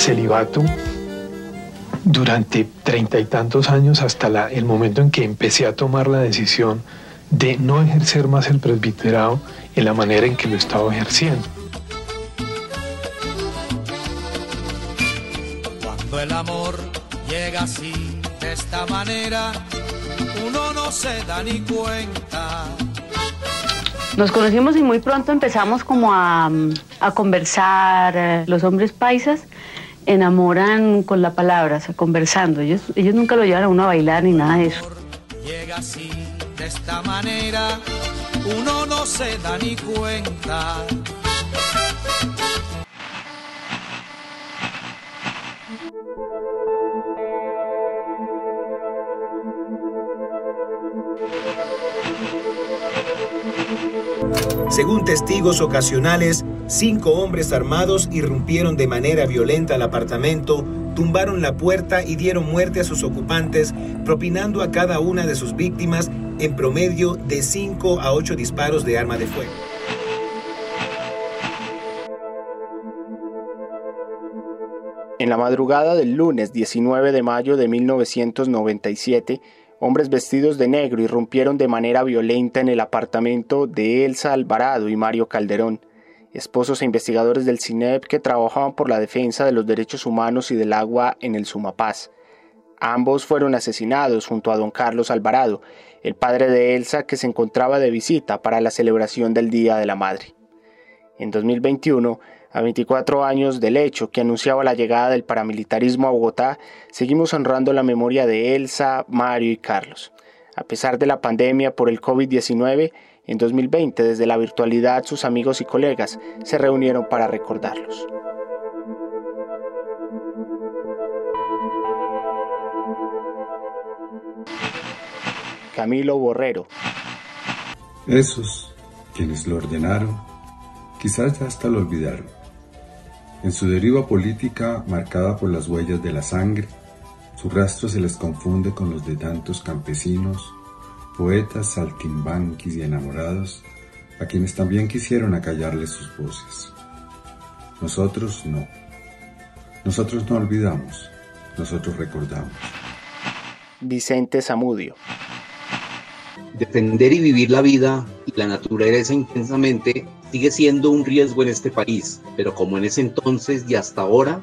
celibato durante treinta y tantos años hasta el momento en que empecé a tomar la decisión de no ejercer más el presbiterado en la manera en que lo estaba ejerciendo. Cuando el amor llega así, de esta manera, uno no se da ni cuenta. Nos conocimos y muy pronto empezamos como a, a conversar. Eh, los hombres paisas enamoran con la palabra, conversando. Ellos, ellos nunca lo llevan a uno a bailar ni nada de eso. Llega así, de esta manera, uno no se da ni cuenta. Según testigos ocasionales, cinco hombres armados irrumpieron de manera violenta al apartamento, tumbaron la puerta y dieron muerte a sus ocupantes, propinando a cada una de sus víctimas en promedio de 5 a 8 disparos de arma de fuego. En la madrugada del lunes 19 de mayo de 1997, hombres vestidos de negro irrumpieron de manera violenta en el apartamento de Elsa Alvarado y Mario Calderón, esposos e investigadores del CINEP que trabajaban por la defensa de los derechos humanos y del agua en el Sumapaz. Ambos fueron asesinados junto a don Carlos Alvarado, el padre de Elsa que se encontraba de visita para la celebración del Día de la Madre. En 2021, a 24 años del hecho que anunciaba la llegada del paramilitarismo a Bogotá, seguimos honrando la memoria de Elsa, Mario y Carlos. A pesar de la pandemia por el COVID-19, en 2020, desde la virtualidad, sus amigos y colegas se reunieron para recordarlos. Camilo Borrero. Esos, quienes lo ordenaron, quizás ya hasta lo olvidaron en su deriva política marcada por las huellas de la sangre, su rastro se les confunde con los de tantos campesinos, poetas saltimbanquis y enamorados, a quienes también quisieron acallarles sus voces. Nosotros no. Nosotros no olvidamos, nosotros recordamos. Vicente Zamudio. Defender y vivir la vida y la naturaleza intensamente sigue siendo un riesgo en este país, pero como en ese entonces y hasta ahora,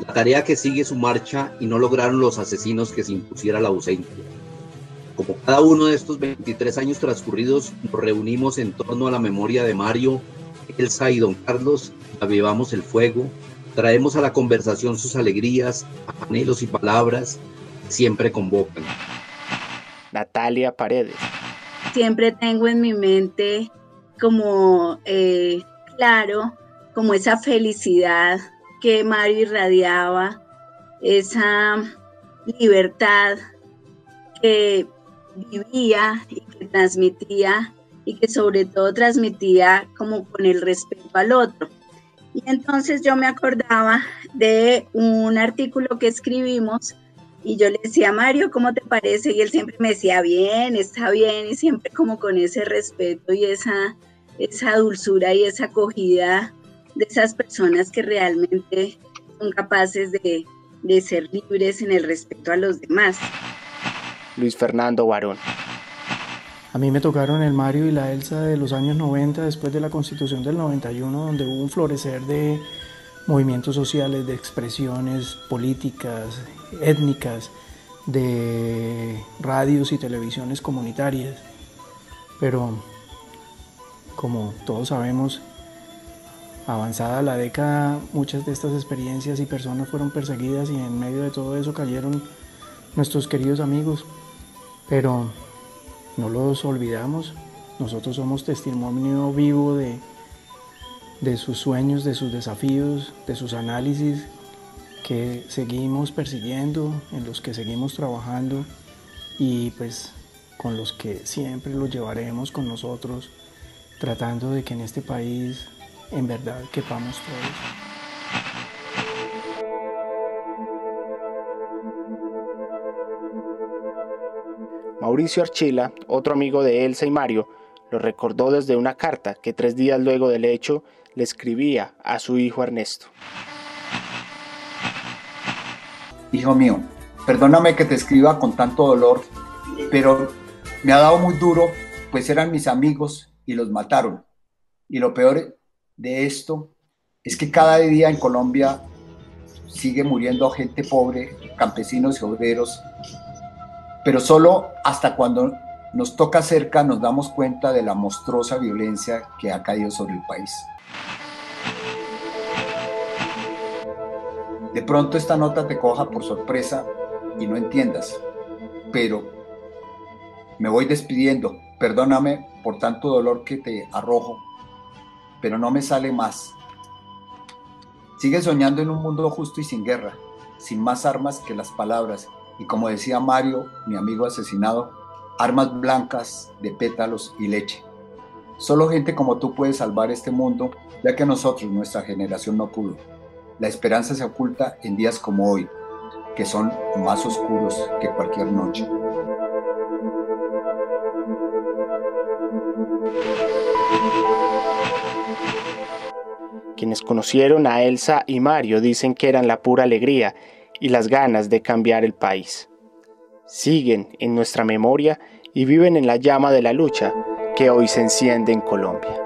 la tarea que sigue su marcha y no lograron los asesinos que se impusiera la ausencia. Como cada uno de estos 23 años transcurridos nos reunimos en torno a la memoria de Mario, Elsa y Don Carlos, avivamos el fuego, traemos a la conversación sus alegrías, anhelos y palabras siempre convocan. Natalia Paredes. Siempre tengo en mi mente como eh, claro, como esa felicidad que Mario irradiaba, esa libertad que vivía y que transmitía y que sobre todo transmitía como con el respeto al otro. Y entonces yo me acordaba de un artículo que escribimos y yo le decía, Mario, ¿cómo te parece? Y él siempre me decía, bien, está bien, y siempre como con ese respeto y esa, esa dulzura y esa acogida de esas personas que realmente son capaces de, de ser libres en el respeto a los demás. Luis Fernando Barón. A mí me tocaron el Mario y la Elsa de los años 90, después de la constitución del 91, donde hubo un florecer de movimientos sociales, de expresiones políticas, étnicas, de radios y televisiones comunitarias. Pero, como todos sabemos, avanzada la década, muchas de estas experiencias y personas fueron perseguidas y en medio de todo eso cayeron nuestros queridos amigos. Pero no los olvidamos, nosotros somos testimonio vivo de, de sus sueños, de sus desafíos, de sus análisis que seguimos persiguiendo, en los que seguimos trabajando y pues con los que siempre los llevaremos con nosotros, tratando de que en este país en verdad quepamos todos. Mauricio Archila, otro amigo de Elsa y Mario, lo recordó desde una carta que tres días luego del hecho le escribía a su hijo Ernesto. Hijo mío, perdóname que te escriba con tanto dolor, pero me ha dado muy duro, pues eran mis amigos y los mataron. Y lo peor de esto es que cada día en Colombia sigue muriendo gente pobre, campesinos y obreros, pero solo hasta cuando nos toca cerca nos damos cuenta de la monstruosa violencia que ha caído sobre el país. De pronto esta nota te coja por sorpresa y no entiendas, pero me voy despidiendo. Perdóname por tanto dolor que te arrojo, pero no me sale más. Sigue soñando en un mundo justo y sin guerra, sin más armas que las palabras, y como decía Mario, mi amigo asesinado, armas blancas de pétalos y leche. Solo gente como tú puede salvar este mundo, ya que nosotros, nuestra generación, no pudo. La esperanza se oculta en días como hoy, que son más oscuros que cualquier noche. Quienes conocieron a Elsa y Mario dicen que eran la pura alegría y las ganas de cambiar el país. Siguen en nuestra memoria y viven en la llama de la lucha que hoy se enciende en Colombia.